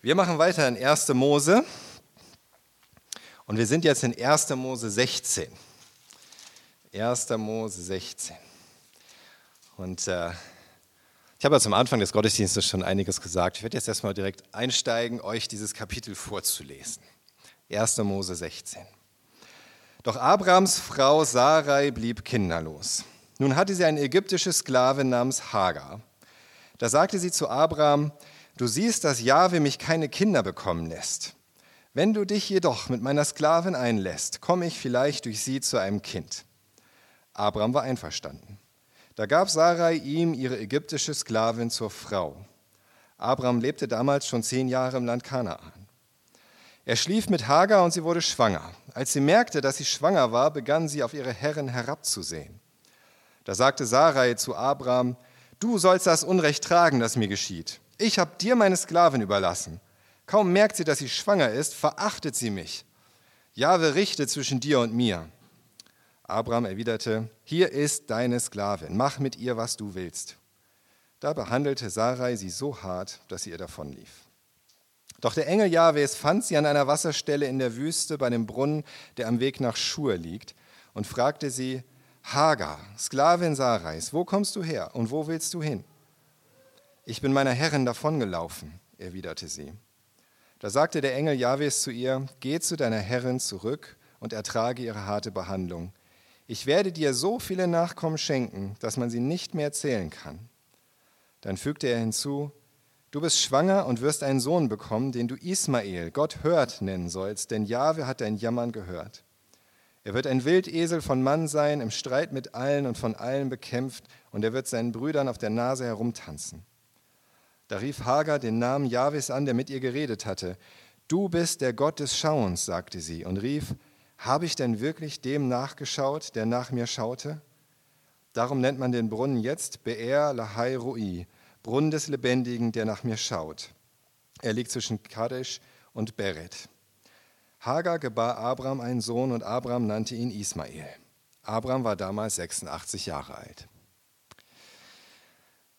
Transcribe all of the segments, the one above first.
Wir machen weiter in 1. Mose und wir sind jetzt in 1. Mose 16. 1. Mose 16. Und äh, ich habe ja zum Anfang des Gottesdienstes schon einiges gesagt. Ich werde jetzt erstmal direkt einsteigen, euch dieses Kapitel vorzulesen. 1. Mose 16. Doch Abrams Frau Sarai blieb kinderlos. Nun hatte sie eine ägyptische Sklavin namens Hagar. Da sagte sie zu Abram, Du siehst, dass Jahwe mich keine Kinder bekommen lässt. Wenn du dich jedoch mit meiner Sklavin einlässt, komme ich vielleicht durch sie zu einem Kind. Abraham war einverstanden. Da gab Sarai ihm ihre ägyptische Sklavin zur Frau. Abraham lebte damals schon zehn Jahre im Land Kanaan. Er schlief mit Hagar und sie wurde schwanger. Als sie merkte, dass sie schwanger war, begann sie auf ihre Herrin herabzusehen. Da sagte Sarai zu Abraham, du sollst das Unrecht tragen, das mir geschieht. Ich habe dir meine Sklavin überlassen. Kaum merkt sie, dass sie schwanger ist, verachtet sie mich. Jahwe richte zwischen dir und mir. Abraham erwiderte, hier ist deine Sklavin, mach mit ihr, was du willst. Da behandelte Sarai sie so hart, dass sie ihr davonlief. Doch der Engel Jahwes fand sie an einer Wasserstelle in der Wüste bei dem Brunnen, der am Weg nach Schur liegt, und fragte sie, Hagar, Sklavin Sarais, wo kommst du her und wo willst du hin? Ich bin meiner Herrin davongelaufen, erwiderte sie. Da sagte der Engel Jahwes zu ihr, geh zu deiner Herrin zurück und ertrage ihre harte Behandlung. Ich werde dir so viele Nachkommen schenken, dass man sie nicht mehr zählen kann. Dann fügte er hinzu, du bist schwanger und wirst einen Sohn bekommen, den du Ismael, Gott hört, nennen sollst, denn Jahwe hat dein Jammern gehört. Er wird ein Wildesel von Mann sein, im Streit mit allen und von allen bekämpft, und er wird seinen Brüdern auf der Nase herumtanzen. Da rief Hagar den Namen Jahwes an, der mit ihr geredet hatte. Du bist der Gott des Schauens, sagte sie, und rief, habe ich denn wirklich dem nachgeschaut, der nach mir schaute? Darum nennt man den Brunnen jetzt Be'er Lahai Rui, Brunnen des Lebendigen, der nach mir schaut. Er liegt zwischen Kadesh und Beret. Hagar gebar Abraham einen Sohn und Abraham nannte ihn Ismael. Abraham war damals 86 Jahre alt.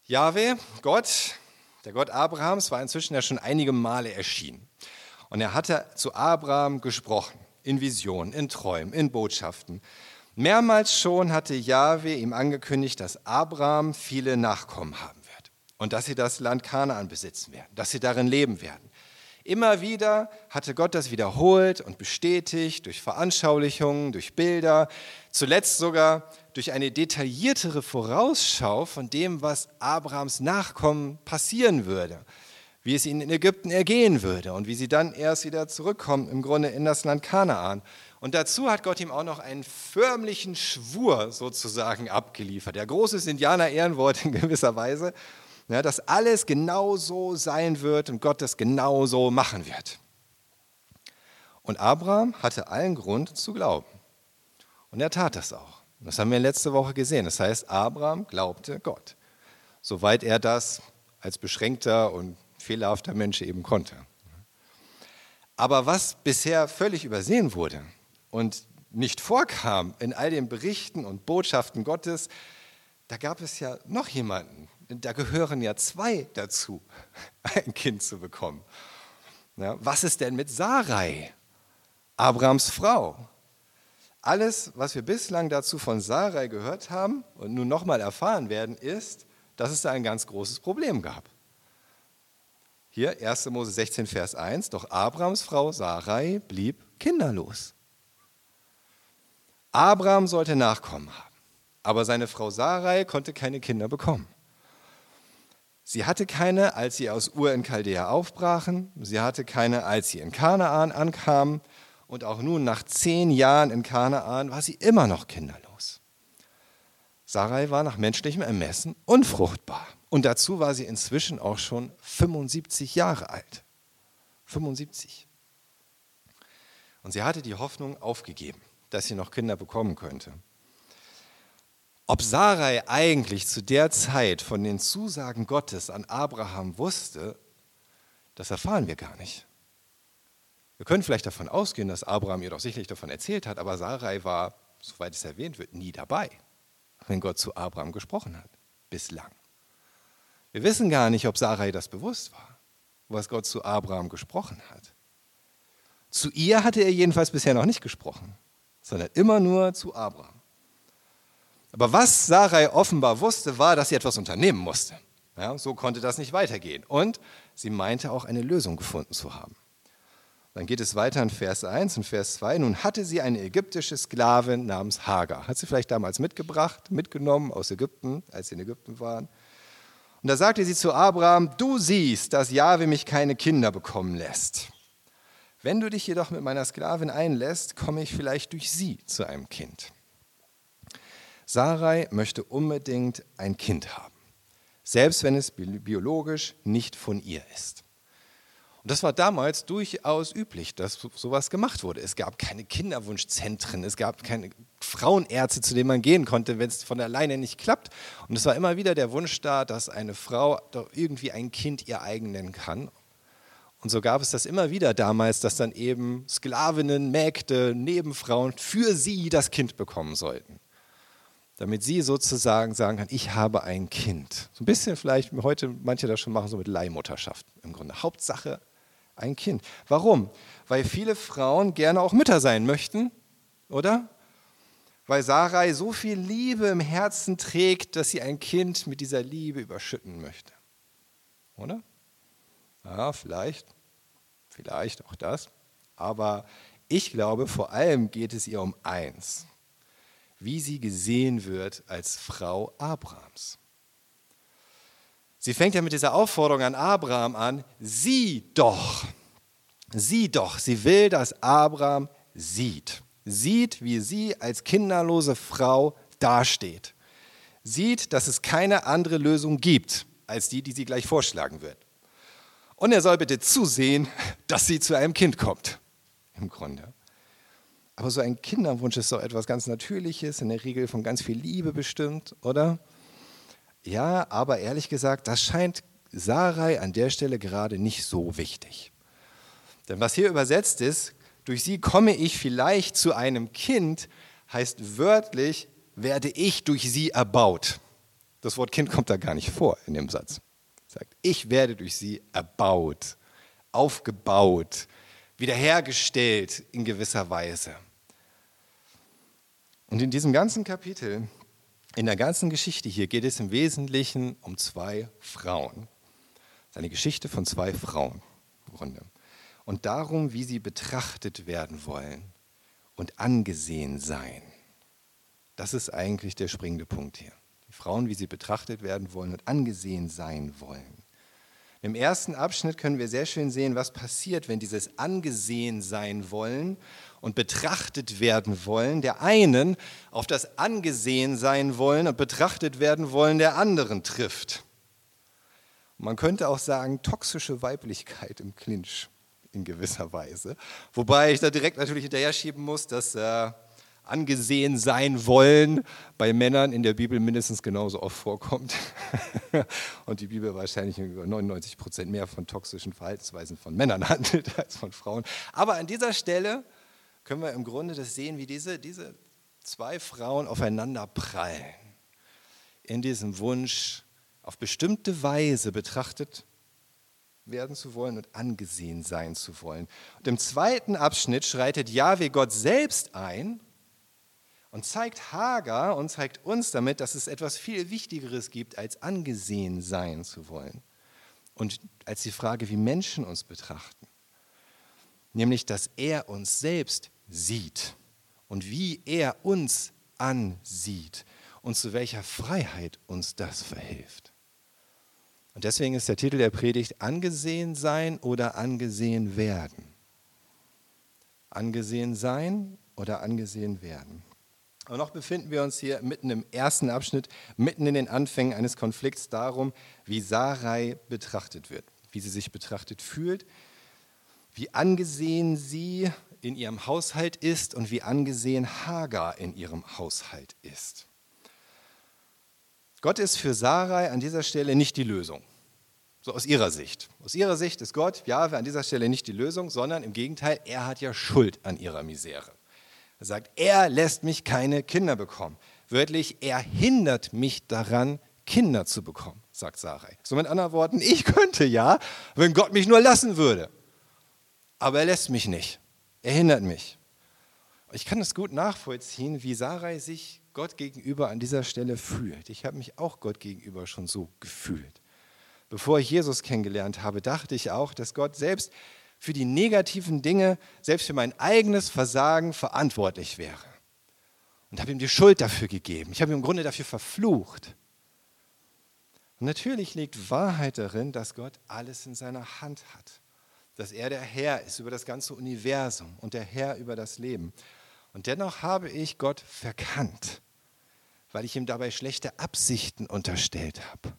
Jahwe, Gott, der Gott Abrahams war inzwischen ja schon einige Male erschienen. Und er hatte zu Abraham gesprochen, in Visionen, in Träumen, in Botschaften. Mehrmals schon hatte Jahwe ihm angekündigt, dass Abraham viele Nachkommen haben wird und dass sie das Land Kanaan besitzen werden, dass sie darin leben werden. Immer wieder hatte Gott das wiederholt und bestätigt durch Veranschaulichungen, durch Bilder, zuletzt sogar durch eine detailliertere Vorausschau von dem, was Abrahams Nachkommen passieren würde, wie es ihnen in Ägypten ergehen würde und wie sie dann erst wieder zurückkommen, im Grunde in das Land Kanaan. Und dazu hat Gott ihm auch noch einen förmlichen Schwur sozusagen abgeliefert. Der großes Indianer-Ehrenwort in gewisser Weise, ja, dass alles genau so sein wird und Gott das genau so machen wird. Und Abraham hatte allen Grund zu glauben. Und er tat das auch. Das haben wir letzte Woche gesehen. Das heißt, Abraham glaubte Gott, soweit er das als beschränkter und fehlerhafter Mensch eben konnte. Aber was bisher völlig übersehen wurde und nicht vorkam in all den Berichten und Botschaften Gottes, da gab es ja noch jemanden. Da gehören ja zwei dazu, ein Kind zu bekommen. Ja, was ist denn mit Sarai, Abrahams Frau? Alles, was wir bislang dazu von Sarai gehört haben und nun nochmal erfahren werden, ist, dass es da ein ganz großes Problem gab. Hier 1. Mose 16, Vers 1, doch Abrams Frau Sarai blieb kinderlos. Abraham sollte Nachkommen haben, aber seine Frau Sarai konnte keine Kinder bekommen. Sie hatte keine, als sie aus Ur in Chaldea aufbrachen, sie hatte keine, als sie in Kanaan ankamen, und auch nun nach zehn Jahren in Kanaan war sie immer noch kinderlos. Sarai war nach menschlichem Ermessen unfruchtbar. Und dazu war sie inzwischen auch schon 75 Jahre alt. 75. Und sie hatte die Hoffnung aufgegeben, dass sie noch Kinder bekommen könnte. Ob Sarai eigentlich zu der Zeit von den Zusagen Gottes an Abraham wusste, das erfahren wir gar nicht. Wir können vielleicht davon ausgehen, dass Abraham ihr doch sicherlich davon erzählt hat, aber Sarai war, soweit es erwähnt wird, nie dabei, wenn Gott zu Abraham gesprochen hat. Bislang. Wir wissen gar nicht, ob Sarai das bewusst war. was Gott zu Abraham gesprochen hat. Zu ihr hatte er jedenfalls bisher noch nicht gesprochen, sondern immer nur zu Abraham. Aber was Sarai offenbar wusste, war, dass sie etwas unternehmen musste. Ja, so konnte das nicht weitergehen. Und sie meinte auch eine Lösung gefunden zu haben. Dann geht es weiter in Vers 1 und Vers 2. Nun hatte sie eine ägyptische Sklavin namens Hagar. Hat sie vielleicht damals mitgebracht, mitgenommen aus Ägypten, als sie in Ägypten waren. Und da sagte sie zu Abraham, du siehst, dass Jahwe mich keine Kinder bekommen lässt. Wenn du dich jedoch mit meiner Sklavin einlässt, komme ich vielleicht durch sie zu einem Kind. Sarai möchte unbedingt ein Kind haben, selbst wenn es biologisch nicht von ihr ist. Und das war damals durchaus üblich, dass sowas gemacht wurde. Es gab keine Kinderwunschzentren, es gab keine Frauenärzte, zu denen man gehen konnte, wenn es von alleine nicht klappt. Und es war immer wieder der Wunsch da, dass eine Frau doch irgendwie ein Kind ihr eigen nennen kann. Und so gab es das immer wieder damals, dass dann eben Sklavinnen, Mägde, Nebenfrauen für sie das Kind bekommen sollten damit sie sozusagen sagen kann, ich habe ein Kind. So ein bisschen vielleicht heute manche das schon machen, so mit Leihmutterschaft im Grunde. Hauptsache ein Kind. Warum? Weil viele Frauen gerne auch Mütter sein möchten, oder? Weil Sarai so viel Liebe im Herzen trägt, dass sie ein Kind mit dieser Liebe überschütten möchte. Oder? Ja, vielleicht. Vielleicht auch das. Aber ich glaube, vor allem geht es ihr um eins wie sie gesehen wird als Frau Abrahams. Sie fängt ja mit dieser Aufforderung an Abraham an, sieh doch, sieh doch, sie will, dass Abraham sieht, sieht, wie sie als kinderlose Frau dasteht, sieht, dass es keine andere Lösung gibt als die, die sie gleich vorschlagen wird. Und er soll bitte zusehen, dass sie zu einem Kind kommt, im Grunde. Aber so ein Kinderwunsch ist doch etwas ganz Natürliches, in der Regel von ganz viel Liebe bestimmt, oder? Ja, aber ehrlich gesagt, das scheint Sarai an der Stelle gerade nicht so wichtig. Denn was hier übersetzt ist, durch sie komme ich vielleicht zu einem Kind, heißt wörtlich, werde ich durch sie erbaut. Das Wort Kind kommt da gar nicht vor in dem Satz. sagt, ich werde durch sie erbaut, aufgebaut, wiederhergestellt in gewisser Weise. Und in diesem ganzen Kapitel, in der ganzen Geschichte hier geht es im Wesentlichen um zwei Frauen. Es ist eine Geschichte von zwei Frauen im Grunde. Und darum, wie sie betrachtet werden wollen und angesehen sein. Das ist eigentlich der springende Punkt hier. Die Frauen, wie sie betrachtet werden wollen und angesehen sein wollen. Im ersten Abschnitt können wir sehr schön sehen, was passiert, wenn dieses angesehen sein wollen und betrachtet werden wollen der einen auf das angesehen sein wollen und betrachtet werden wollen der anderen trifft. Man könnte auch sagen, toxische Weiblichkeit im Clinch in gewisser Weise. Wobei ich da direkt natürlich hinterher schieben muss, dass äh, angesehen sein wollen bei Männern in der Bibel mindestens genauso oft vorkommt. Und die Bibel wahrscheinlich 99 Prozent mehr von toxischen Verhaltensweisen von Männern handelt als von Frauen. Aber an dieser Stelle können wir im Grunde das sehen, wie diese, diese zwei Frauen aufeinander prallen. In diesem Wunsch, auf bestimmte Weise betrachtet werden zu wollen und angesehen sein zu wollen. Und im zweiten Abschnitt schreitet Jahwe Gott selbst ein und zeigt Hagar und zeigt uns damit, dass es etwas viel Wichtigeres gibt, als angesehen sein zu wollen. Und als die Frage, wie Menschen uns betrachten. Nämlich, dass er uns selbst sieht und wie er uns ansieht und zu welcher Freiheit uns das verhilft. Und deswegen ist der Titel der Predigt Angesehen sein oder angesehen werden. Angesehen sein oder angesehen werden. Und noch befinden wir uns hier mitten im ersten Abschnitt, mitten in den Anfängen eines Konflikts darum, wie Sarai betrachtet wird, wie sie sich betrachtet fühlt, wie angesehen sie in ihrem Haushalt ist und wie angesehen Hagar in ihrem Haushalt ist. Gott ist für Sarai an dieser Stelle nicht die Lösung. So aus ihrer Sicht. Aus ihrer Sicht ist Gott, Jahwe, an dieser Stelle nicht die Lösung, sondern im Gegenteil, er hat ja Schuld an ihrer Misere. Er sagt, er lässt mich keine Kinder bekommen. Wörtlich, er hindert mich daran, Kinder zu bekommen, sagt Sarai. So mit anderen Worten, ich könnte ja, wenn Gott mich nur lassen würde. Aber er lässt mich nicht. Er hindert mich. Ich kann es gut nachvollziehen, wie Sarai sich Gott gegenüber an dieser Stelle fühlt. Ich habe mich auch Gott gegenüber schon so gefühlt. Bevor ich Jesus kennengelernt habe, dachte ich auch, dass Gott selbst für die negativen Dinge, selbst für mein eigenes Versagen verantwortlich wäre. Und habe ihm die Schuld dafür gegeben. Ich habe ihn im Grunde dafür verflucht. Und natürlich liegt Wahrheit darin, dass Gott alles in seiner Hand hat. Dass er der Herr ist über das ganze Universum und der Herr über das Leben. Und dennoch habe ich Gott verkannt, weil ich ihm dabei schlechte Absichten unterstellt habe.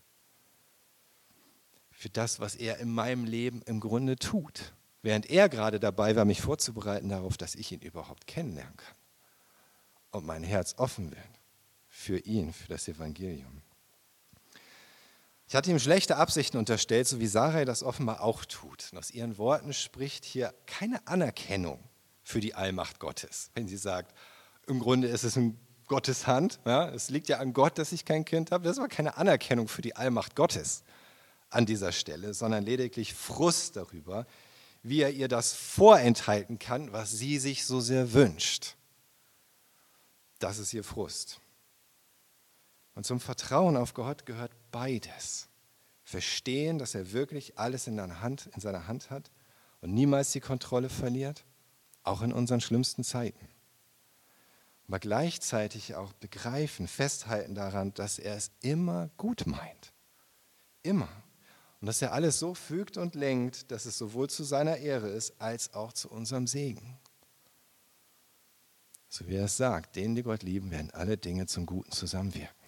Für das, was er in meinem Leben im Grunde tut. Während er gerade dabei war, mich vorzubereiten darauf, dass ich ihn überhaupt kennenlernen kann. Und mein Herz offen wird für ihn, für das Evangelium. Ich hatte ihm schlechte Absichten unterstellt, so wie Sarai das offenbar auch tut. Und aus ihren Worten spricht hier keine Anerkennung für die Allmacht Gottes. Wenn sie sagt, im Grunde ist es in Gottes Hand, ja, es liegt ja an Gott, dass ich kein Kind habe, das war keine Anerkennung für die Allmacht Gottes an dieser Stelle, sondern lediglich Frust darüber, wie er ihr das vorenthalten kann, was sie sich so sehr wünscht. Das ist ihr Frust. Und zum Vertrauen auf Gott gehört beides. Verstehen, dass er wirklich alles in, Hand, in seiner Hand hat und niemals die Kontrolle verliert, auch in unseren schlimmsten Zeiten. Aber gleichzeitig auch begreifen, festhalten daran, dass er es immer gut meint. Immer. Und dass er alles so fügt und lenkt, dass es sowohl zu seiner Ehre ist, als auch zu unserem Segen. So wie er es sagt, denen, die Gott lieben, werden alle Dinge zum Guten zusammenwirken.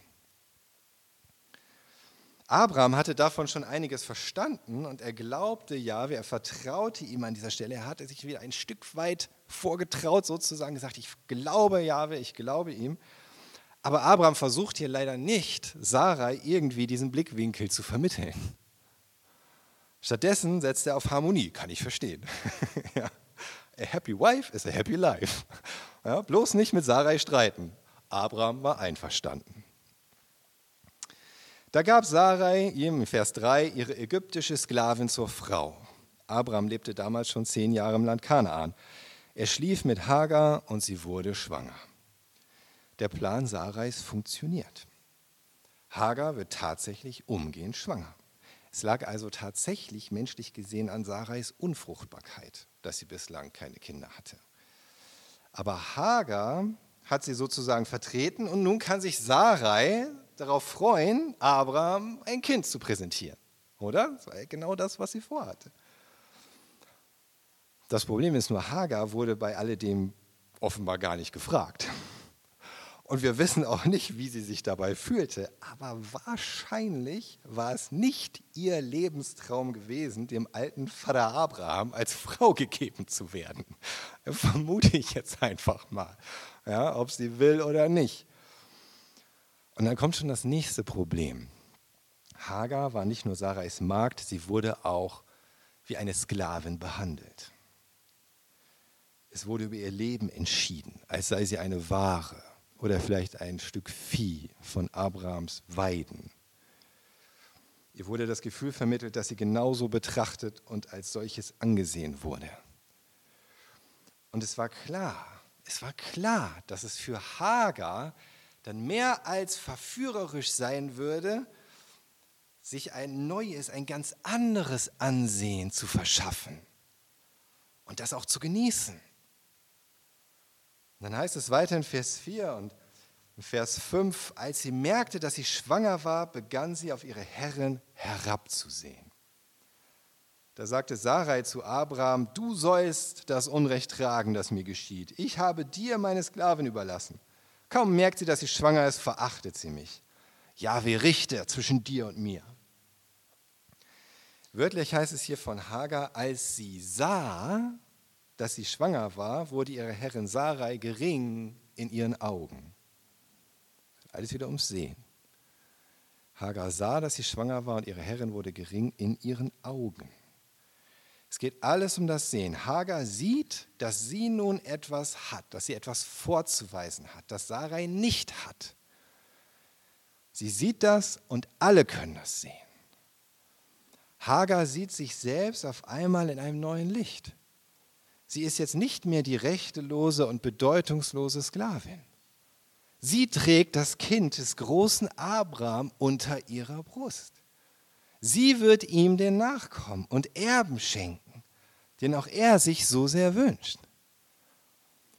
Abraham hatte davon schon einiges verstanden und er glaubte Jahwe, er vertraute ihm an dieser Stelle. Er hatte sich wieder ein Stück weit vorgetraut, sozusagen gesagt, ich glaube Jahwe, ich glaube ihm. Aber Abraham versucht hier leider nicht, Sarai irgendwie diesen Blickwinkel zu vermitteln. Stattdessen setzt er auf Harmonie, kann ich verstehen. A happy wife is a happy life. Ja, bloß nicht mit Sarai streiten. Abraham war einverstanden. Da gab Sarai ihm in Vers 3 ihre ägyptische Sklavin zur Frau. Abraham lebte damals schon zehn Jahre im Land Kanaan. Er schlief mit Hagar und sie wurde schwanger. Der Plan Sarais funktioniert. Hagar wird tatsächlich umgehend schwanger. Es lag also tatsächlich menschlich gesehen an Sarais Unfruchtbarkeit, dass sie bislang keine Kinder hatte. Aber Hagar hat sie sozusagen vertreten und nun kann sich Sarai darauf freuen, Abraham ein Kind zu präsentieren. Oder? Das war ja genau das, was sie vorhatte. Das Problem ist nur, Hagar wurde bei alledem offenbar gar nicht gefragt. Und wir wissen auch nicht, wie sie sich dabei fühlte. Aber wahrscheinlich war es nicht ihr Lebenstraum gewesen, dem alten Vater Abraham als Frau gegeben zu werden. Vermute ich jetzt einfach mal, ja, ob sie will oder nicht. Und dann kommt schon das nächste Problem. Hagar war nicht nur Sarais Magd, sie wurde auch wie eine Sklavin behandelt. Es wurde über ihr Leben entschieden, als sei sie eine Ware oder vielleicht ein Stück Vieh von Abrahams Weiden. Ihr wurde das Gefühl vermittelt, dass sie genauso betrachtet und als solches angesehen wurde. Und es war klar, es war klar, dass es für Hagar dann mehr als verführerisch sein würde, sich ein neues, ein ganz anderes Ansehen zu verschaffen und das auch zu genießen. Und dann heißt es weiter in Vers 4 und Vers 5, als sie merkte, dass sie schwanger war, begann sie auf ihre Herrin herabzusehen. Da sagte Sarai zu Abraham, du sollst das Unrecht tragen, das mir geschieht. Ich habe dir meine Sklavin überlassen. Kaum merkt sie, dass sie schwanger ist, verachtet sie mich. Jahwe Richter zwischen dir und mir. Wörtlich heißt es hier von Hagar, als sie sah, dass sie schwanger war, wurde ihre Herrin Sarai gering in ihren Augen. Alles wieder ums Sehen. Hagar sah, dass sie schwanger war und ihre Herrin wurde gering in ihren Augen. Es geht alles um das Sehen. Hagar sieht, dass sie nun etwas hat, dass sie etwas vorzuweisen hat, das Sarai nicht hat. Sie sieht das und alle können das sehen. Hagar sieht sich selbst auf einmal in einem neuen Licht. Sie ist jetzt nicht mehr die rechtelose und bedeutungslose Sklavin. Sie trägt das Kind des großen Abraham unter ihrer Brust. Sie wird ihm den Nachkommen und Erben schenken, den auch er sich so sehr wünscht.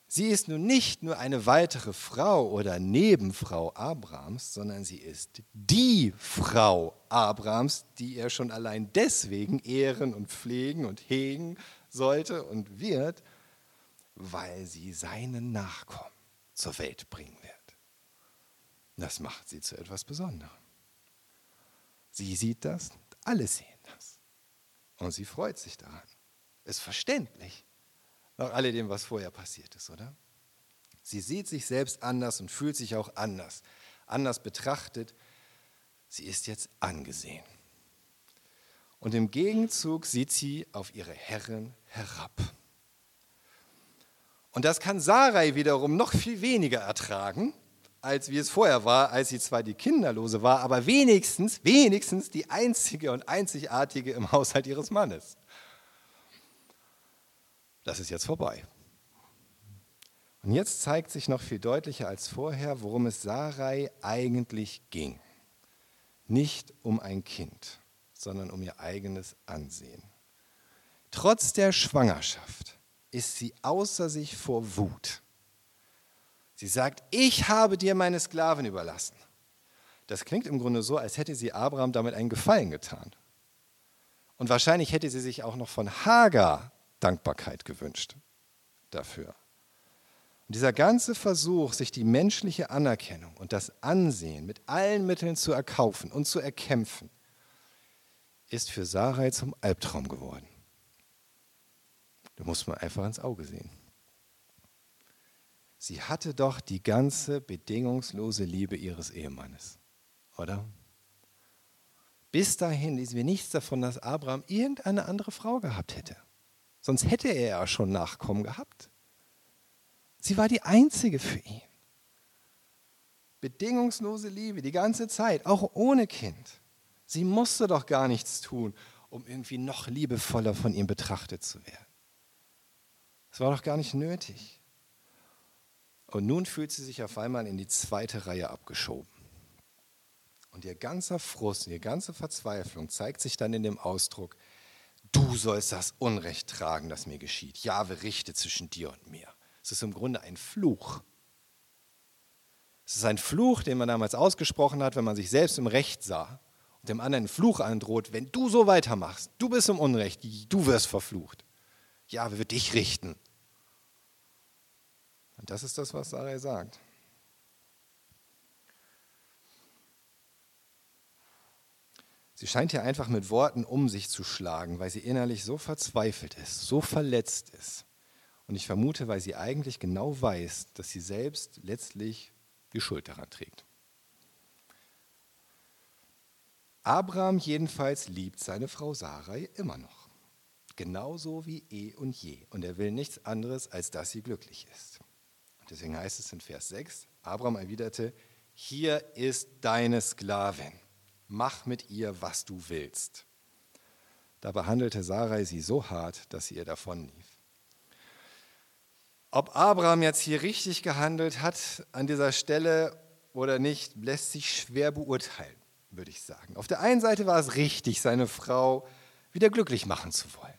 Sie ist nun nicht nur eine weitere Frau oder Nebenfrau Abrahams, sondern sie ist die Frau Abrahams, die er schon allein deswegen ehren und pflegen und hegen sollte und wird, weil sie seinen Nachkommen zur Welt bringen wird. Das macht sie zu etwas Besonderem. Sie sieht das, alle sehen das. Und sie freut sich daran. Ist verständlich. Nach alledem, was vorher passiert ist, oder? Sie sieht sich selbst anders und fühlt sich auch anders. Anders betrachtet. Sie ist jetzt angesehen. Und im Gegenzug sieht sie auf ihre Herren herab. Und das kann Sarai wiederum noch viel weniger ertragen, als wie es vorher war, als sie zwar die Kinderlose war, aber wenigstens, wenigstens die einzige und einzigartige im Haushalt ihres Mannes. Das ist jetzt vorbei. Und jetzt zeigt sich noch viel deutlicher als vorher, worum es Sarai eigentlich ging. Nicht um ein Kind, sondern um ihr eigenes Ansehen. Trotz der Schwangerschaft ist sie außer sich vor Wut Sie sagt, ich habe dir meine Sklaven überlassen. Das klingt im Grunde so, als hätte sie Abraham damit einen Gefallen getan. Und wahrscheinlich hätte sie sich auch noch von Hagar Dankbarkeit gewünscht dafür. Und dieser ganze Versuch, sich die menschliche Anerkennung und das Ansehen mit allen Mitteln zu erkaufen und zu erkämpfen, ist für Sarai zum Albtraum geworden. Da muss man einfach ins Auge sehen. Sie hatte doch die ganze bedingungslose Liebe ihres Ehemannes, oder? Bis dahin lesen wir nichts davon, dass Abraham irgendeine andere Frau gehabt hätte. Sonst hätte er ja schon Nachkommen gehabt. Sie war die einzige für ihn. Bedingungslose Liebe die ganze Zeit, auch ohne Kind. Sie musste doch gar nichts tun, um irgendwie noch liebevoller von ihm betrachtet zu werden. Es war doch gar nicht nötig. Und nun fühlt sie sich auf einmal in die zweite Reihe abgeschoben. Und ihr ganzer Frust, ihre ganze Verzweiflung zeigt sich dann in dem Ausdruck, du sollst das Unrecht tragen, das mir geschieht. Jahwe richte zwischen dir und mir. Es ist im Grunde ein Fluch. Es ist ein Fluch, den man damals ausgesprochen hat, wenn man sich selbst im Recht sah und dem anderen einen Fluch androht, wenn du so weitermachst, du bist im Unrecht, du wirst verflucht. Jahwe wird dich richten. Und das ist das, was Sarai sagt. Sie scheint hier einfach mit Worten um sich zu schlagen, weil sie innerlich so verzweifelt ist, so verletzt ist. Und ich vermute, weil sie eigentlich genau weiß, dass sie selbst letztlich die Schuld daran trägt. Abraham jedenfalls liebt seine Frau Sarai immer noch. Genauso wie eh und je. Und er will nichts anderes, als dass sie glücklich ist. Deswegen heißt es in Vers 6, Abraham erwiderte, hier ist deine Sklavin, mach mit ihr, was du willst. Da behandelte Sarai sie so hart, dass sie ihr davonlief. Ob Abraham jetzt hier richtig gehandelt hat an dieser Stelle oder nicht, lässt sich schwer beurteilen, würde ich sagen. Auf der einen Seite war es richtig, seine Frau wieder glücklich machen zu wollen.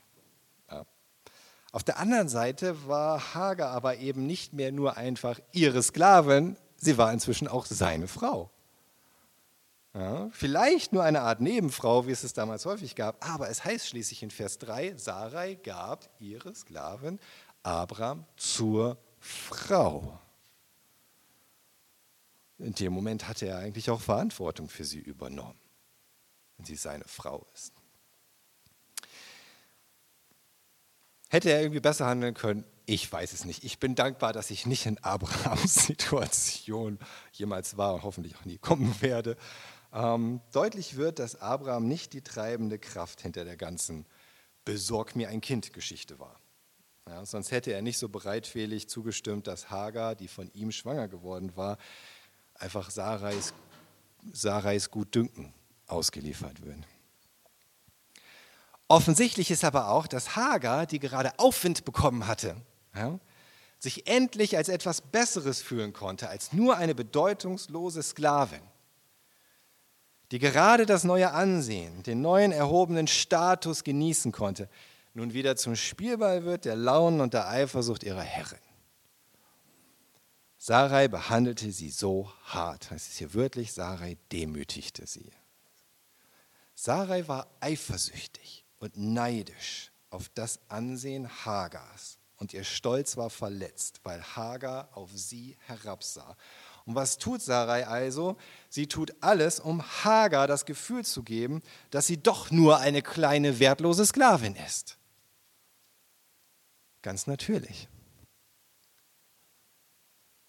Auf der anderen Seite war Hagar aber eben nicht mehr nur einfach ihre Sklavin, sie war inzwischen auch seine Frau. Ja, vielleicht nur eine Art Nebenfrau, wie es es damals häufig gab, aber es heißt schließlich in Vers 3, Sarai gab ihre Sklavin Abraham zur Frau. In dem Moment hatte er eigentlich auch Verantwortung für sie übernommen, wenn sie seine Frau ist. Hätte er irgendwie besser handeln können? Ich weiß es nicht. Ich bin dankbar, dass ich nicht in Abrahams Situation jemals war und hoffentlich auch nie kommen werde. Ähm, deutlich wird, dass Abraham nicht die treibende Kraft hinter der ganzen Besorg mir ein Kind-Geschichte war. Ja, sonst hätte er nicht so bereitwillig zugestimmt, dass Hagar, die von ihm schwanger geworden war, einfach Sarais Sarais Gutdünken ausgeliefert würden. Offensichtlich ist aber auch, dass Hagar, die gerade Aufwind bekommen hatte, ja, sich endlich als etwas Besseres fühlen konnte, als nur eine bedeutungslose Sklavin, die gerade das neue Ansehen, den neuen erhobenen Status genießen konnte, nun wieder zum Spielball wird der Launen und der Eifersucht ihrer Herrin. Sarai behandelte sie so hart, heißt es hier wörtlich, Sarai demütigte sie. Sarai war eifersüchtig und neidisch auf das Ansehen Hagars und ihr Stolz war verletzt, weil Hagar auf sie herabsah. Und was tut Sarai also? Sie tut alles, um Hagar das Gefühl zu geben, dass sie doch nur eine kleine wertlose Sklavin ist. Ganz natürlich.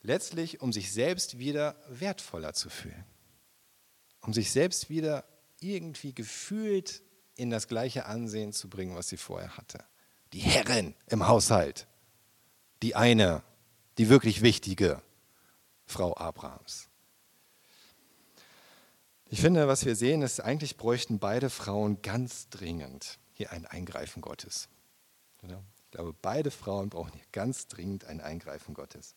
Letztlich, um sich selbst wieder wertvoller zu fühlen. Um sich selbst wieder irgendwie gefühlt in das gleiche Ansehen zu bringen, was sie vorher hatte. Die Herrin im Haushalt. Die eine, die wirklich wichtige Frau Abrahams. Ich finde, was wir sehen, ist, eigentlich bräuchten beide Frauen ganz dringend hier ein Eingreifen Gottes. Ich glaube, beide Frauen brauchen hier ganz dringend ein Eingreifen Gottes.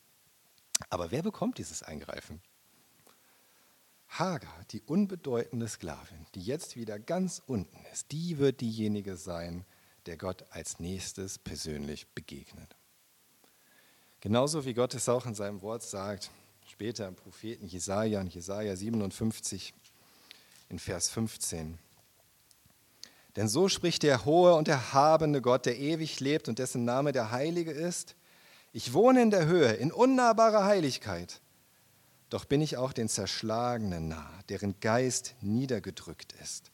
Aber wer bekommt dieses Eingreifen? Hagar, die unbedeutende Sklavin, die jetzt wieder ganz unten ist, die wird diejenige sein, der Gott als nächstes persönlich begegnet. Genauso wie Gott es auch in seinem Wort sagt, später im Propheten Jesaja, in Jesaja 57, in Vers 15. Denn so spricht der hohe und erhabene Gott, der ewig lebt und dessen Name der Heilige ist. Ich wohne in der Höhe, in unnahbarer Heiligkeit doch bin ich auch den Zerschlagenen nah, deren Geist niedergedrückt ist.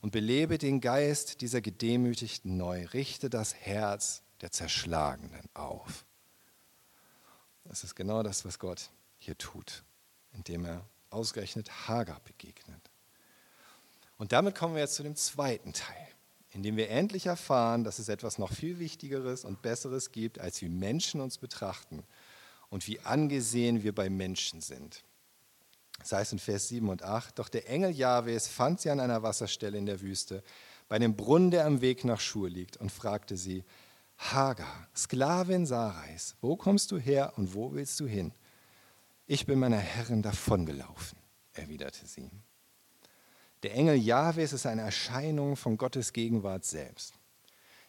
Und belebe den Geist dieser Gedemütigten neu, richte das Herz der Zerschlagenen auf. Das ist genau das, was Gott hier tut, indem er ausgerechnet Hagar begegnet. Und damit kommen wir jetzt zu dem zweiten Teil, in dem wir endlich erfahren, dass es etwas noch viel Wichtigeres und Besseres gibt, als wie Menschen uns betrachten und wie angesehen wir bei Menschen sind. Das heißt in Vers 7 und 8, doch der Engel Jahwes fand sie an einer Wasserstelle in der Wüste, bei einem Brunnen, der am Weg nach Schur liegt, und fragte sie, Hagar, Sklavin Sarais, wo kommst du her und wo willst du hin? Ich bin meiner Herrin davongelaufen, erwiderte sie. Der Engel Jahwes ist eine Erscheinung von Gottes Gegenwart selbst.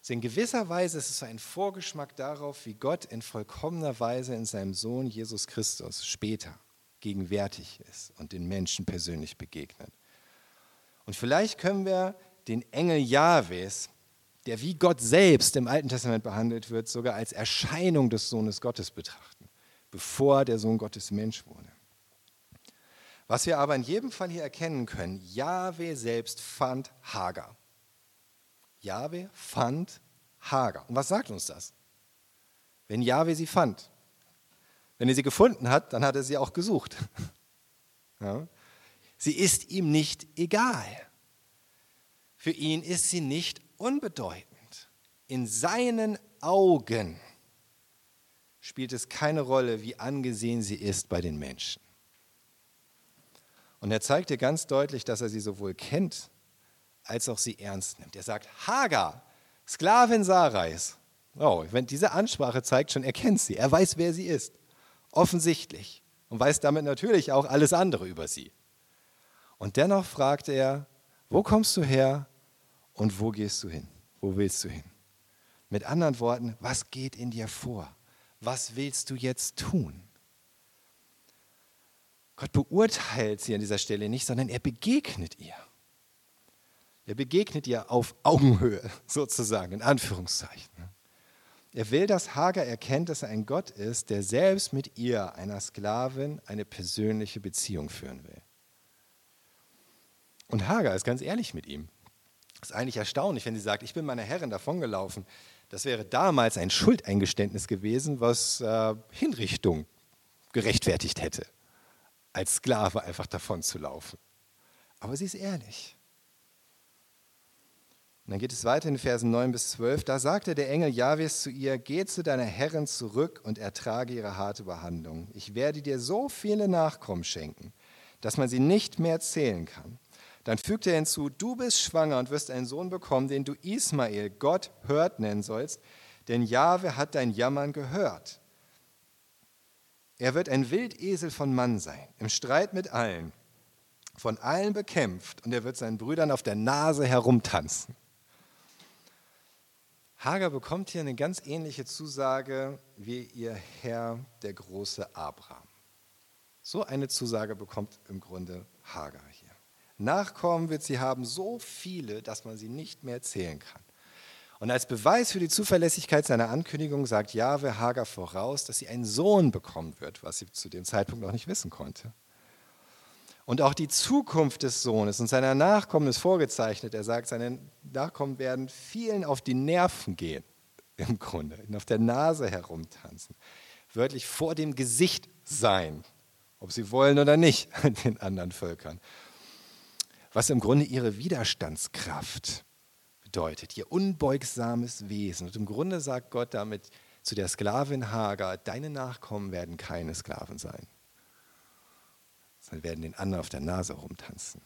In gewisser Weise ist es ein Vorgeschmack darauf, wie Gott in vollkommener Weise in seinem Sohn Jesus Christus später gegenwärtig ist und den Menschen persönlich begegnet. Und vielleicht können wir den Engel Jahwes, der wie Gott selbst im Alten Testament behandelt wird, sogar als Erscheinung des Sohnes Gottes betrachten, bevor der Sohn Gottes Mensch wurde. Was wir aber in jedem Fall hier erkennen können, Jahwe selbst fand Hagar. Jahwe fand Hagar. Und was sagt uns das? Wenn Jahwe sie fand. Wenn er sie gefunden hat, dann hat er sie auch gesucht. Ja? Sie ist ihm nicht egal. Für ihn ist sie nicht unbedeutend. In seinen Augen spielt es keine Rolle, wie angesehen sie ist bei den Menschen. Und er zeigt dir ganz deutlich, dass er sie sowohl kennt als auch sie ernst nimmt. Er sagt, Hagar, Sklavin Sarais. Oh, wenn diese Ansprache zeigt schon, er kennt sie, er weiß, wer sie ist. Offensichtlich. Und weiß damit natürlich auch alles andere über sie. Und dennoch fragt er, wo kommst du her und wo gehst du hin? Wo willst du hin? Mit anderen Worten, was geht in dir vor? Was willst du jetzt tun? Gott beurteilt sie an dieser Stelle nicht, sondern er begegnet ihr. Er begegnet ihr auf Augenhöhe, sozusagen, in Anführungszeichen. Er will, dass Hagar erkennt, dass er ein Gott ist, der selbst mit ihr, einer Sklavin, eine persönliche Beziehung führen will. Und Hagar ist ganz ehrlich mit ihm. Das ist eigentlich erstaunlich, wenn sie sagt, ich bin meiner Herrin davongelaufen. Das wäre damals ein Schuldeingeständnis gewesen, was äh, Hinrichtung gerechtfertigt hätte, als Sklave einfach davon zu laufen. Aber sie ist ehrlich. Und dann geht es weiter in Versen 9 bis 12. Da sagte der Engel Jahwes zu ihr: Geh zu deiner Herrin zurück und ertrage ihre harte Behandlung. Ich werde dir so viele Nachkommen schenken, dass man sie nicht mehr zählen kann. Dann fügt er hinzu, du bist schwanger und wirst einen Sohn bekommen, den du Ismael, Gott hört nennen sollst, denn Jahwe hat dein Jammern gehört. Er wird ein Wildesel von Mann sein, im Streit mit allen, von allen bekämpft und er wird seinen Brüdern auf der Nase herumtanzen. Hagar bekommt hier eine ganz ähnliche Zusage wie ihr Herr, der große Abraham. So eine Zusage bekommt im Grunde Hagar hier. Nachkommen wird sie haben so viele, dass man sie nicht mehr zählen kann. Und als Beweis für die Zuverlässigkeit seiner Ankündigung sagt Jahwe Hagar voraus, dass sie einen Sohn bekommen wird, was sie zu dem Zeitpunkt noch nicht wissen konnte. Und auch die Zukunft des Sohnes und seiner Nachkommen ist vorgezeichnet. Er sagt, seine Nachkommen werden vielen auf die Nerven gehen, im Grunde, ihn auf der Nase herumtanzen, wörtlich vor dem Gesicht sein, ob sie wollen oder nicht, den anderen Völkern. Was im Grunde ihre Widerstandskraft bedeutet, ihr unbeugsames Wesen. Und im Grunde sagt Gott damit zu der Sklavin Hagar, deine Nachkommen werden keine Sklaven sein sondern werden den anderen auf der Nase rumtanzen.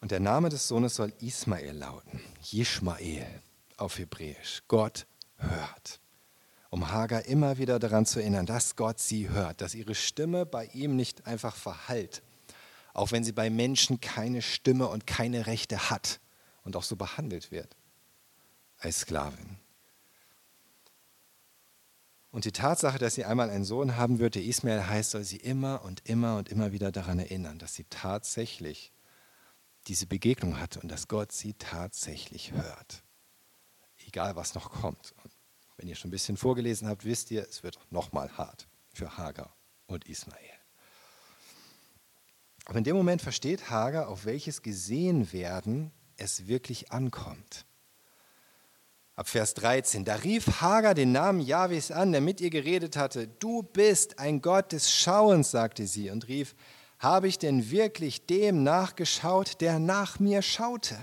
Und der Name des Sohnes soll Ismael lauten, Jishmael auf Hebräisch. Gott hört. Um Hagar immer wieder daran zu erinnern, dass Gott sie hört, dass ihre Stimme bei ihm nicht einfach verhallt, auch wenn sie bei Menschen keine Stimme und keine Rechte hat und auch so behandelt wird als Sklavin. Und die Tatsache, dass sie einmal einen Sohn haben wird, der Ismael heißt, soll sie immer und immer und immer wieder daran erinnern, dass sie tatsächlich diese Begegnung hatte und dass Gott sie tatsächlich hört. Egal, was noch kommt. Und wenn ihr schon ein bisschen vorgelesen habt, wisst ihr, es wird nochmal hart für Hagar und Ismael. Aber in dem Moment versteht Hagar, auf welches Gesehenwerden es wirklich ankommt. Ab Vers 13, da rief Hagar den Namen Jahwes an, der mit ihr geredet hatte. Du bist ein Gott des Schauens, sagte sie und rief, habe ich denn wirklich dem nachgeschaut, der nach mir schaute?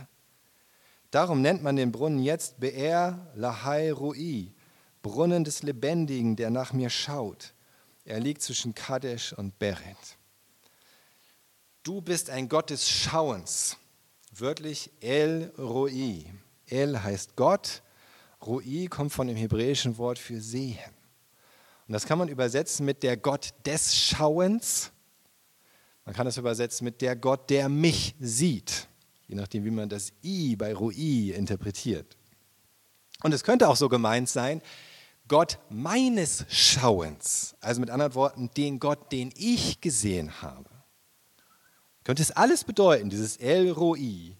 Darum nennt man den Brunnen jetzt Be'er Lahai Rui, Brunnen des Lebendigen, der nach mir schaut. Er liegt zwischen Kadesh und Beret. Du bist ein Gott des Schauens, wörtlich El Roi. El heißt Gott Roi kommt von dem hebräischen Wort für sehen. Und das kann man übersetzen mit der Gott des Schauens. Man kann es übersetzen mit der Gott, der mich sieht. Je nachdem, wie man das I bei Roi interpretiert. Und es könnte auch so gemeint sein, Gott meines Schauens. Also mit anderen Worten, den Gott, den ich gesehen habe. Könnte es alles bedeuten, dieses El Roi.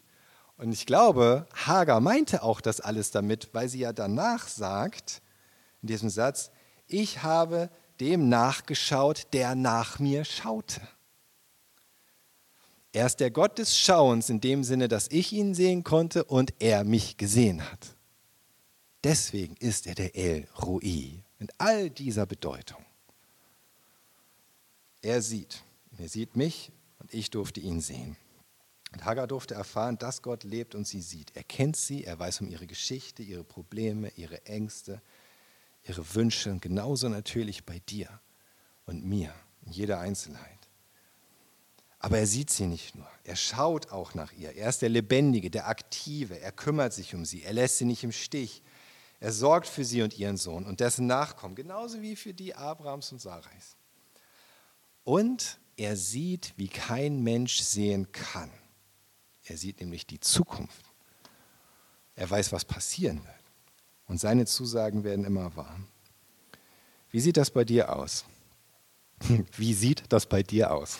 Und ich glaube, Hagar meinte auch das alles damit, weil sie ja danach sagt, in diesem Satz, ich habe dem nachgeschaut, der nach mir schaute. Er ist der Gott des Schauens in dem Sinne, dass ich ihn sehen konnte und er mich gesehen hat. Deswegen ist er der El Roi mit all dieser Bedeutung. Er sieht, er sieht mich und ich durfte ihn sehen. Und Hagar durfte erfahren, dass Gott lebt und sie sieht. Er kennt sie, er weiß um ihre Geschichte, ihre Probleme, ihre Ängste, ihre Wünsche genauso natürlich bei dir und mir, in jeder Einzelheit. Aber er sieht sie nicht nur, er schaut auch nach ihr. Er ist der Lebendige, der Aktive, er kümmert sich um sie, er lässt sie nicht im Stich. Er sorgt für sie und ihren Sohn und dessen Nachkommen, genauso wie für die Abrahams und Sarais. Und er sieht, wie kein Mensch sehen kann. Er sieht nämlich die Zukunft. Er weiß, was passieren wird. Und seine Zusagen werden immer wahr. Wie sieht das bei dir aus? Wie sieht das bei dir aus?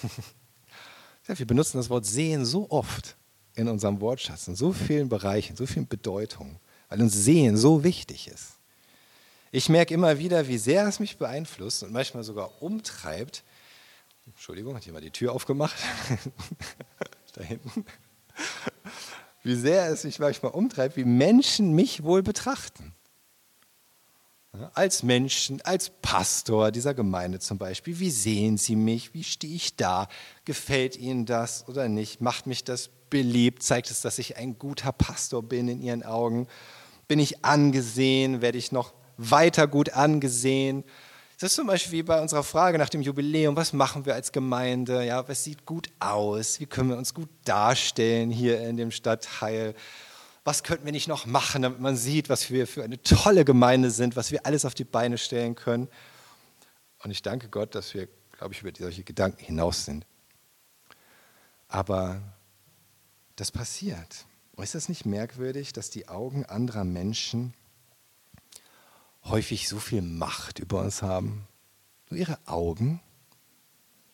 Wir benutzen das Wort sehen so oft in unserem Wortschatz, in so vielen Bereichen, so vielen Bedeutungen, weil uns Sehen so wichtig ist. Ich merke immer wieder, wie sehr es mich beeinflusst und manchmal sogar umtreibt. Entschuldigung, hat jemand die Tür aufgemacht? da hinten wie sehr es mich manchmal umtreibt, wie Menschen mich wohl betrachten. Als Menschen, als Pastor dieser Gemeinde zum Beispiel. Wie sehen Sie mich? Wie stehe ich da? Gefällt Ihnen das oder nicht? Macht mich das beliebt? Zeigt es, dass ich ein guter Pastor bin in Ihren Augen? Bin ich angesehen? Werde ich noch weiter gut angesehen? Das ist zum Beispiel wie bei unserer Frage nach dem Jubiläum, was machen wir als Gemeinde? Ja, was sieht gut aus? Wie können wir uns gut darstellen hier in dem Stadtteil? Was könnten wir nicht noch machen, damit man sieht, was wir für eine tolle Gemeinde sind, was wir alles auf die Beine stellen können? Und ich danke Gott, dass wir, glaube ich, über solche Gedanken hinaus sind. Aber das passiert. Und ist das nicht merkwürdig, dass die Augen anderer Menschen häufig so viel Macht über uns haben. Nur ihre Augen.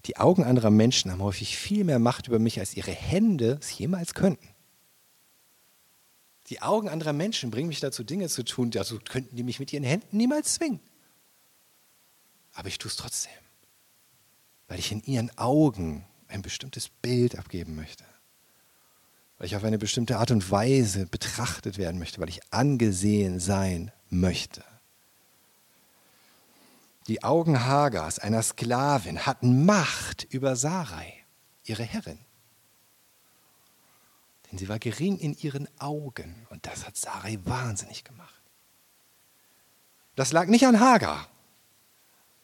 Die Augen anderer Menschen haben häufig viel mehr Macht über mich, als ihre Hände es jemals könnten. Die Augen anderer Menschen bringen mich dazu, Dinge zu tun, dazu könnten die mich mit ihren Händen niemals zwingen. Aber ich tue es trotzdem, weil ich in ihren Augen ein bestimmtes Bild abgeben möchte, weil ich auf eine bestimmte Art und Weise betrachtet werden möchte, weil ich angesehen sein möchte. Die Augen Hagars, einer Sklavin, hatten Macht über Sarai, ihre Herrin. Denn sie war gering in ihren Augen und das hat Sarai wahnsinnig gemacht. Das lag nicht an Hagar,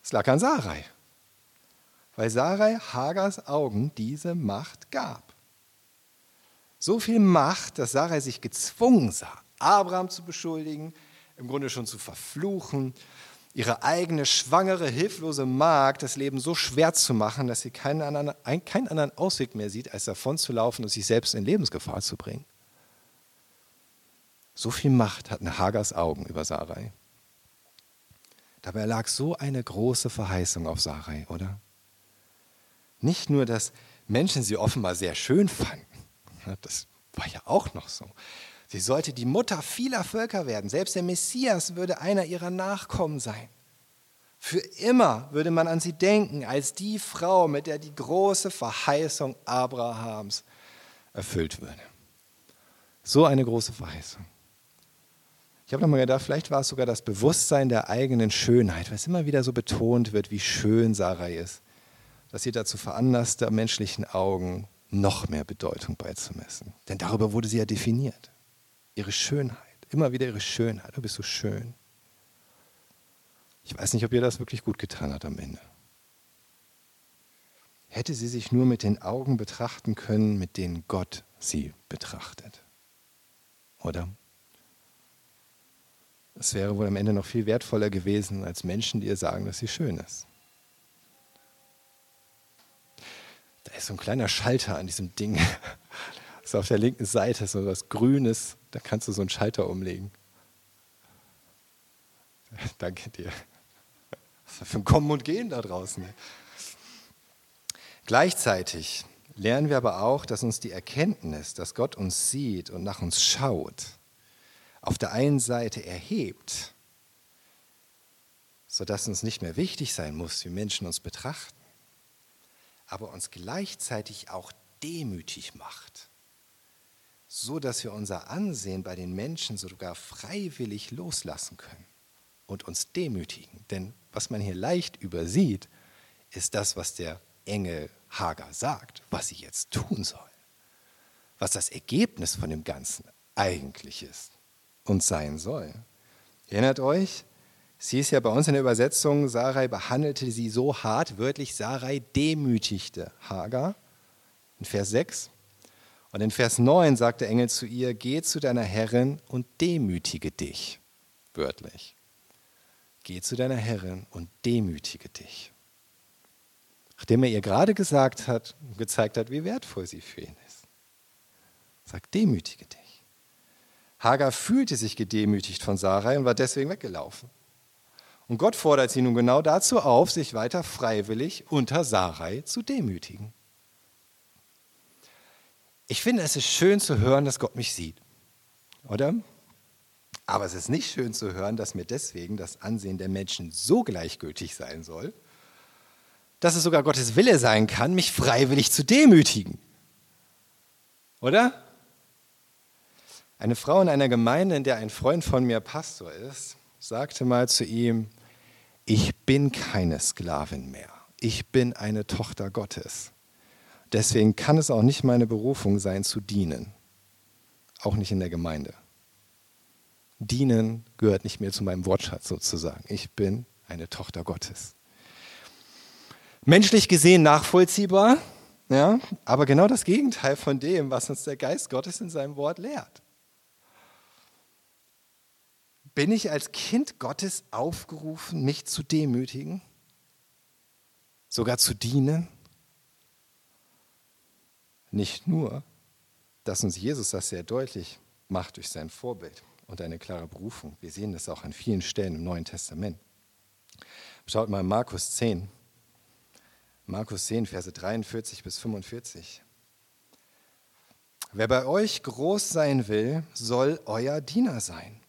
es lag an Sarai, weil Sarai Hagars Augen diese Macht gab. So viel Macht, dass Sarai sich gezwungen sah, Abraham zu beschuldigen, im Grunde schon zu verfluchen ihre eigene schwangere, hilflose Magd das Leben so schwer zu machen, dass sie keinen anderen, keinen anderen Ausweg mehr sieht, als davon zu laufen und sich selbst in Lebensgefahr zu bringen. So viel Macht hatten Hagers Augen über Sarai. Dabei lag so eine große Verheißung auf Sarai, oder? Nicht nur, dass Menschen sie offenbar sehr schön fanden, das war ja auch noch so. Sie sollte die Mutter vieler Völker werden. Selbst der Messias würde einer ihrer Nachkommen sein. Für immer würde man an sie denken als die Frau, mit der die große Verheißung Abrahams erfüllt würde. So eine große Verheißung. Ich habe nochmal gedacht, vielleicht war es sogar das Bewusstsein der eigenen Schönheit, was immer wieder so betont wird, wie schön Sarai ist, dass sie dazu veranlasste, menschlichen Augen noch mehr Bedeutung beizumessen. Denn darüber wurde sie ja definiert ihre Schönheit, immer wieder ihre Schönheit. Du bist so schön. Ich weiß nicht, ob ihr das wirklich gut getan hat am Ende. Hätte sie sich nur mit den Augen betrachten können, mit denen Gott sie betrachtet. Oder? Es wäre wohl am Ende noch viel wertvoller gewesen als Menschen, die ihr sagen, dass sie schön ist. Da ist so ein kleiner Schalter an diesem Ding. Ist auf der linken Seite so was Grünes. Da kannst du so einen Schalter umlegen. Danke dir. Was für ein Kommen und Gehen da draußen? Gleichzeitig lernen wir aber auch, dass uns die Erkenntnis, dass Gott uns sieht und nach uns schaut, auf der einen Seite erhebt, sodass uns nicht mehr wichtig sein muss, wie Menschen uns betrachten, aber uns gleichzeitig auch demütig macht so dass wir unser Ansehen bei den Menschen sogar freiwillig loslassen können und uns demütigen. Denn was man hier leicht übersieht, ist das, was der Engel Hagar sagt, was sie jetzt tun soll. Was das Ergebnis von dem Ganzen eigentlich ist und sein soll. Erinnert euch, sie ist ja bei uns in der Übersetzung, Sarai behandelte sie so hart, wörtlich Sarai demütigte Hagar. In Vers 6. Und in Vers 9 sagt der Engel zu ihr, geh zu deiner Herrin und demütige dich. Wörtlich. Geh zu deiner Herrin und demütige dich. Nachdem er ihr gerade gesagt hat, gezeigt hat, wie wertvoll sie für ihn ist. Sagt, demütige dich. Hagar fühlte sich gedemütigt von Sarai und war deswegen weggelaufen. Und Gott fordert sie nun genau dazu auf, sich weiter freiwillig unter Sarai zu demütigen. Ich finde, es ist schön zu hören, dass Gott mich sieht. Oder? Aber es ist nicht schön zu hören, dass mir deswegen das Ansehen der Menschen so gleichgültig sein soll, dass es sogar Gottes Wille sein kann, mich freiwillig zu demütigen. Oder? Eine Frau in einer Gemeinde, in der ein Freund von mir Pastor ist, sagte mal zu ihm, ich bin keine Sklavin mehr, ich bin eine Tochter Gottes. Deswegen kann es auch nicht meine Berufung sein, zu dienen. Auch nicht in der Gemeinde. Dienen gehört nicht mehr zu meinem Wortschatz sozusagen. Ich bin eine Tochter Gottes. Menschlich gesehen nachvollziehbar, ja, aber genau das Gegenteil von dem, was uns der Geist Gottes in seinem Wort lehrt. Bin ich als Kind Gottes aufgerufen, mich zu demütigen, sogar zu dienen? Nicht nur, dass uns Jesus das sehr deutlich macht durch sein Vorbild und eine klare Berufung. Wir sehen das auch an vielen Stellen im Neuen Testament. Schaut mal Markus 10. Markus 10, Verse 43 bis 45. Wer bei euch groß sein will, soll euer Diener sein.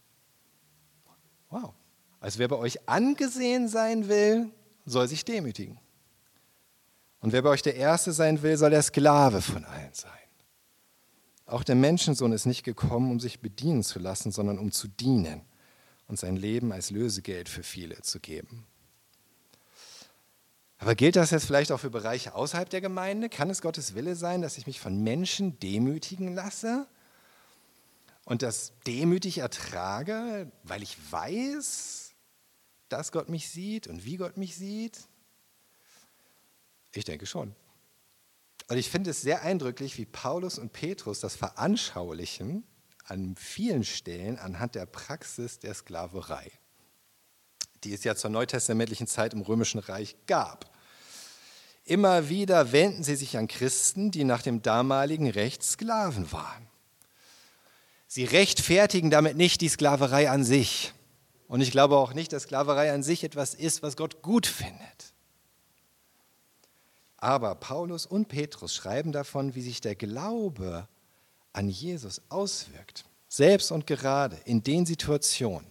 Wow. Also wer bei euch angesehen sein will, soll sich demütigen. Und wer bei euch der Erste sein will, soll der Sklave von allen sein. Auch der Menschensohn ist nicht gekommen, um sich bedienen zu lassen, sondern um zu dienen und sein Leben als Lösegeld für viele zu geben. Aber gilt das jetzt vielleicht auch für Bereiche außerhalb der Gemeinde? Kann es Gottes Wille sein, dass ich mich von Menschen demütigen lasse und das demütig ertrage, weil ich weiß, dass Gott mich sieht und wie Gott mich sieht? Ich denke schon. Und ich finde es sehr eindrücklich, wie Paulus und Petrus das veranschaulichen an vielen Stellen anhand der Praxis der Sklaverei die es ja zur neutestamentlichen Zeit im Römischen Reich gab. Immer wieder wenden sie sich an Christen, die nach dem damaligen Recht Sklaven waren. Sie rechtfertigen damit nicht die Sklaverei an sich. Und ich glaube auch nicht, dass Sklaverei an sich etwas ist, was Gott gut findet. Aber Paulus und Petrus schreiben davon, wie sich der Glaube an Jesus auswirkt, selbst und gerade in den Situationen,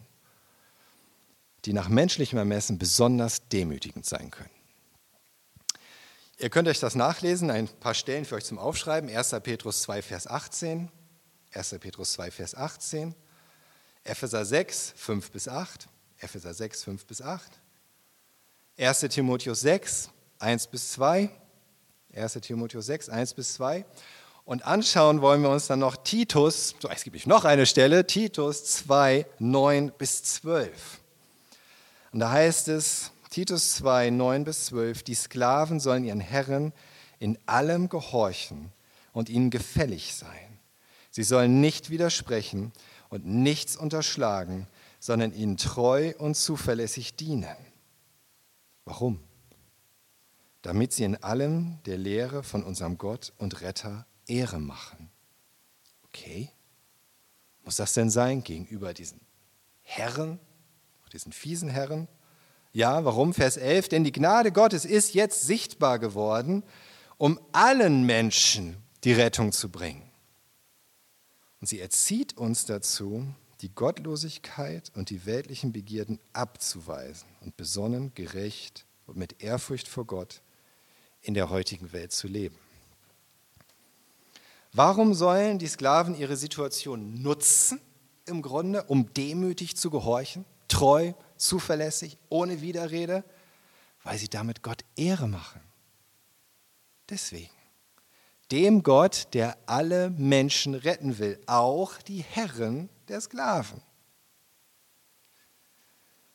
die nach menschlichem Ermessen besonders demütigend sein können. Ihr könnt euch das nachlesen, ein paar Stellen für euch zum Aufschreiben. 1. Petrus 2, Vers 18, 1. Petrus 2, Vers 18, Epheser 6, 5 bis 8, Epheser 6, 5 bis 8, 1. Timotheus 6, 1 bis 2, 1. Timotheus 6, 1 bis 2. Und anschauen wollen wir uns dann noch Titus, so, es gibt noch eine Stelle, Titus 2, 9 bis 12. Und da heißt es, Titus 2, 9 bis 12, die Sklaven sollen ihren Herren in allem gehorchen und ihnen gefällig sein. Sie sollen nicht widersprechen und nichts unterschlagen, sondern ihnen treu und zuverlässig dienen. Warum? Damit sie in allem der Lehre von unserem Gott und Retter Ehre machen. Okay, muss das denn sein gegenüber diesen Herren diesen fiesen Herren. Ja, warum? Vers 11, denn die Gnade Gottes ist jetzt sichtbar geworden, um allen Menschen die Rettung zu bringen. Und sie erzieht uns dazu, die Gottlosigkeit und die weltlichen Begierden abzuweisen und besonnen, gerecht und mit Ehrfurcht vor Gott in der heutigen Welt zu leben. Warum sollen die Sklaven ihre Situation nutzen, im Grunde, um demütig zu gehorchen? treu, zuverlässig, ohne Widerrede, weil sie damit Gott Ehre machen. Deswegen. Dem Gott, der alle Menschen retten will, auch die Herren der Sklaven.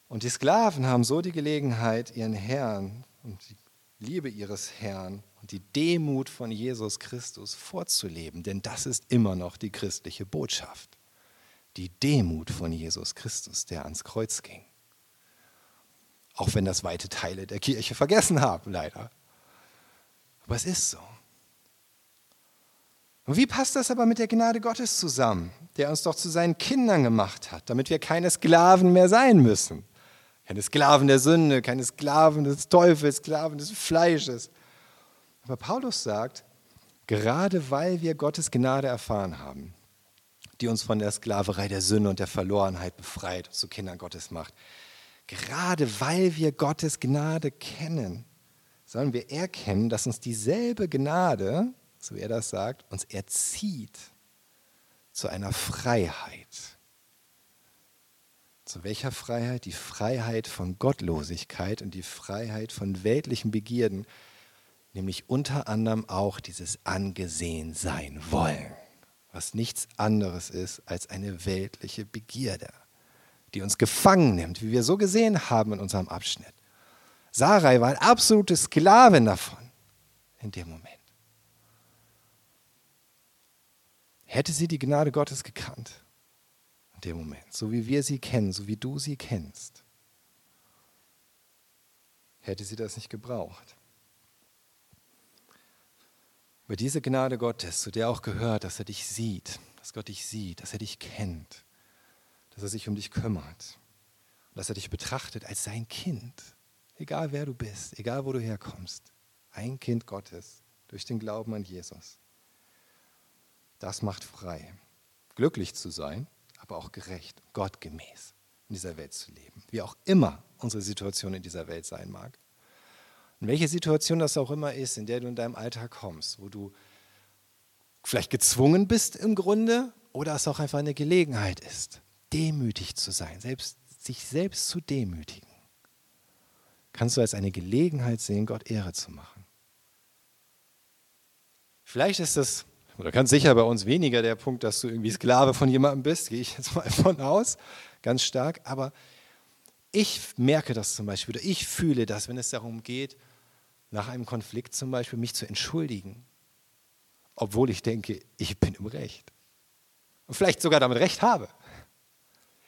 Und die Sklaven haben so die Gelegenheit, ihren Herrn und die Liebe ihres Herrn und die Demut von Jesus Christus vorzuleben, denn das ist immer noch die christliche Botschaft die Demut von Jesus Christus, der ans Kreuz ging. Auch wenn das weite Teile der Kirche vergessen haben, leider. Aber es ist so. Und wie passt das aber mit der Gnade Gottes zusammen, der uns doch zu seinen Kindern gemacht hat, damit wir keine Sklaven mehr sein müssen? Keine Sklaven der Sünde, keine Sklaven des Teufels, Sklaven des Fleisches. Aber Paulus sagt, gerade weil wir Gottes Gnade erfahren haben, die uns von der Sklaverei der Sünde und der Verlorenheit befreit, zu Kindern Gottes macht. Gerade weil wir Gottes Gnade kennen, sollen wir erkennen, dass uns dieselbe Gnade, so wie er das sagt, uns erzieht zu einer Freiheit. Zu welcher Freiheit? Die Freiheit von Gottlosigkeit und die Freiheit von weltlichen Begierden, nämlich unter anderem auch dieses angesehen sein wollen was nichts anderes ist als eine weltliche Begierde. die uns gefangen nimmt, wie wir so gesehen haben in unserem Abschnitt. Sarai war eine absolute Sklavin davon in dem Moment. Hätte sie die Gnade Gottes gekannt dem Moment, so wie wir sie kennen, so wie du sie kennst, hätte sie das nicht gebraucht. Aber diese Gnade Gottes, zu der auch gehört, dass er dich sieht, dass Gott dich sieht, dass er dich kennt, dass er sich um dich kümmert dass er dich betrachtet als sein Kind, egal wer du bist, egal wo du herkommst, ein Kind Gottes durch den Glauben an Jesus. Das macht frei, glücklich zu sein, aber auch gerecht, gottgemäß in dieser Welt zu leben, wie auch immer unsere Situation in dieser Welt sein mag. In welche Situation das auch immer ist, in der du in deinem Alltag kommst, wo du vielleicht gezwungen bist im Grunde oder es auch einfach eine Gelegenheit ist, demütig zu sein, selbst, sich selbst zu demütigen, kannst du als eine Gelegenheit sehen, Gott Ehre zu machen. Vielleicht ist das, oder ganz sicher bei uns weniger der Punkt, dass du irgendwie Sklave von jemandem bist, gehe ich jetzt mal von aus, ganz stark, aber ich merke das zum Beispiel, oder ich fühle das, wenn es darum geht, nach einem Konflikt zum Beispiel mich zu entschuldigen, obwohl ich denke, ich bin im Recht. Und vielleicht sogar damit Recht habe.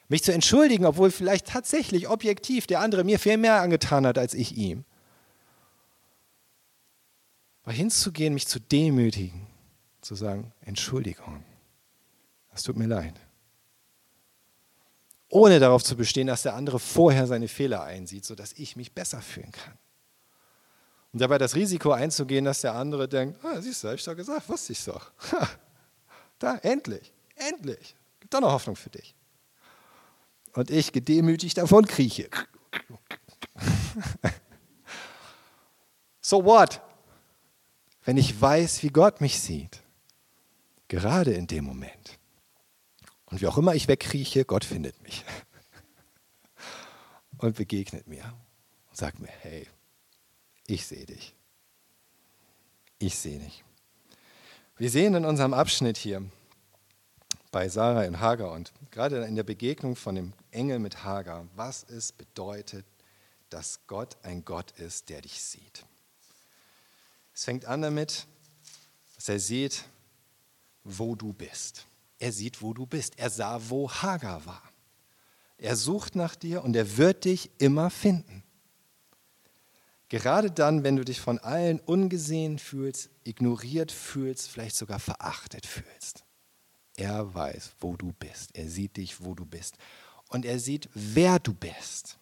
Mich zu entschuldigen, obwohl vielleicht tatsächlich objektiv der andere mir viel mehr angetan hat als ich ihm. Aber hinzugehen, mich zu demütigen, zu sagen, Entschuldigung, das tut mir leid. Ohne darauf zu bestehen, dass der andere vorher seine Fehler einsieht, sodass ich mich besser fühlen kann. Und dabei das Risiko einzugehen, dass der andere denkt, ah, siehst du, hab ich doch gesagt, wusste ich doch. da, endlich, endlich. Gibt doch noch Hoffnung für dich. Und ich gedemütigt davon krieche. so what? Wenn ich weiß, wie Gott mich sieht, gerade in dem Moment. Und wie auch immer ich wegkrieche, Gott findet mich und begegnet mir und sagt mir, hey, ich sehe dich. Ich sehe dich. Wir sehen in unserem Abschnitt hier bei Sarah und Hagar und gerade in der Begegnung von dem Engel mit Hagar, was es bedeutet, dass Gott ein Gott ist, der dich sieht. Es fängt an damit, dass er sieht, wo du bist. Er sieht, wo du bist. Er sah, wo Hagar war. Er sucht nach dir und er wird dich immer finden. Gerade dann, wenn du dich von allen ungesehen fühlst, ignoriert fühlst, vielleicht sogar verachtet fühlst. Er weiß, wo du bist. Er sieht dich, wo du bist. Und er sieht, wer du bist.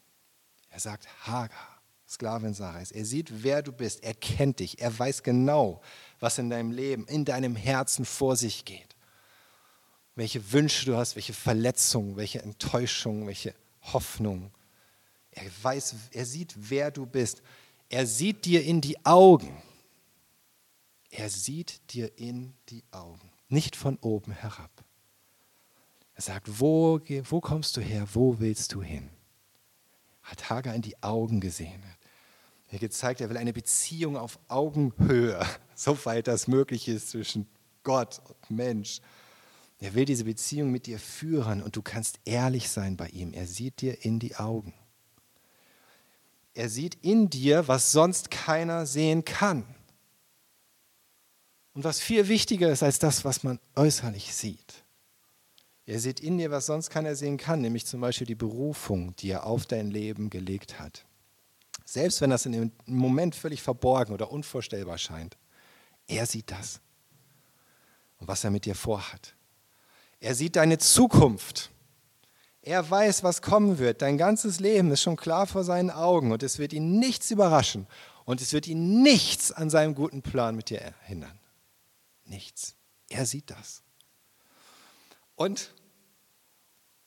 Er sagt Hagar, Sklavin Sarais. Er sieht, wer du bist. Er kennt dich. Er weiß genau, was in deinem Leben, in deinem Herzen vor sich geht. Welche Wünsche du hast, welche Verletzungen, welche Enttäuschungen, welche Hoffnungen. Er weiß, er sieht, wer du bist. Er sieht dir in die Augen. Er sieht dir in die Augen, nicht von oben herab. Er sagt, wo, wo kommst du her, wo willst du hin? Hat Hagar in die Augen gesehen. Er gezeigt, er will eine Beziehung auf Augenhöhe, soweit das möglich ist zwischen Gott und Mensch. Er will diese Beziehung mit dir führen und du kannst ehrlich sein bei ihm. Er sieht dir in die Augen. Er sieht in dir, was sonst keiner sehen kann. Und was viel wichtiger ist als das, was man äußerlich sieht. Er sieht in dir, was sonst keiner sehen kann, nämlich zum Beispiel die Berufung, die er auf dein Leben gelegt hat. Selbst wenn das in dem Moment völlig verborgen oder unvorstellbar scheint, er sieht das und was er mit dir vorhat. Er sieht deine Zukunft er weiß, was kommen wird. Dein ganzes Leben ist schon klar vor seinen Augen und es wird ihn nichts überraschen und es wird ihn nichts an seinem guten Plan mit dir hindern. Nichts. Er sieht das. Und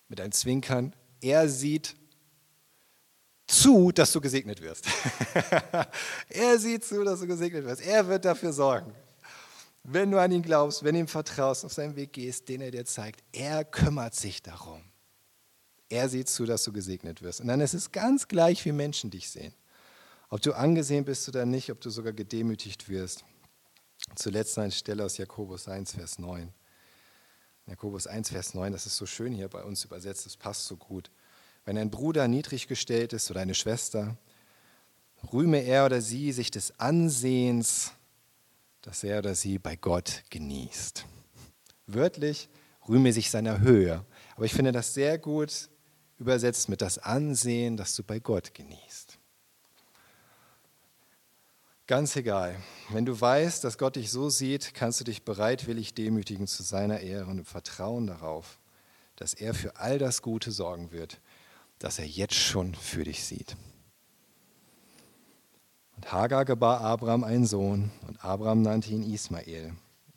mit einem Zwinkern, er sieht zu, dass du gesegnet wirst. er sieht zu, dass du gesegnet wirst. Er wird dafür sorgen. Wenn du an ihn glaubst, wenn du ihm vertraust, auf seinen Weg gehst, den er dir zeigt, er kümmert sich darum. Er sieht zu, dass du gesegnet wirst. Und dann ist es ganz gleich, wie Menschen dich sehen. Ob du angesehen bist oder nicht, ob du sogar gedemütigt wirst. Zuletzt eine Stelle aus Jakobus 1, Vers 9. Jakobus 1, Vers 9, das ist so schön hier bei uns übersetzt, das passt so gut. Wenn ein Bruder niedrig gestellt ist oder eine Schwester, rühme er oder sie sich des Ansehens, das er oder sie bei Gott genießt. Wörtlich rühme sich seiner Höhe. Aber ich finde das sehr gut übersetzt mit das Ansehen, das du bei Gott genießt. Ganz egal. Wenn du weißt, dass Gott dich so sieht, kannst du dich bereitwillig demütigen zu seiner Ehre und im Vertrauen darauf, dass er für all das Gute sorgen wird, das er jetzt schon für dich sieht. Und Hagar gebar Abraham einen Sohn und Abraham nannte ihn Ismael.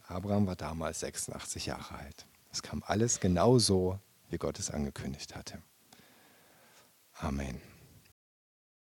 Abraham war damals 86 Jahre alt. Es kam alles genau so, wie Gott es angekündigt hatte. Amen.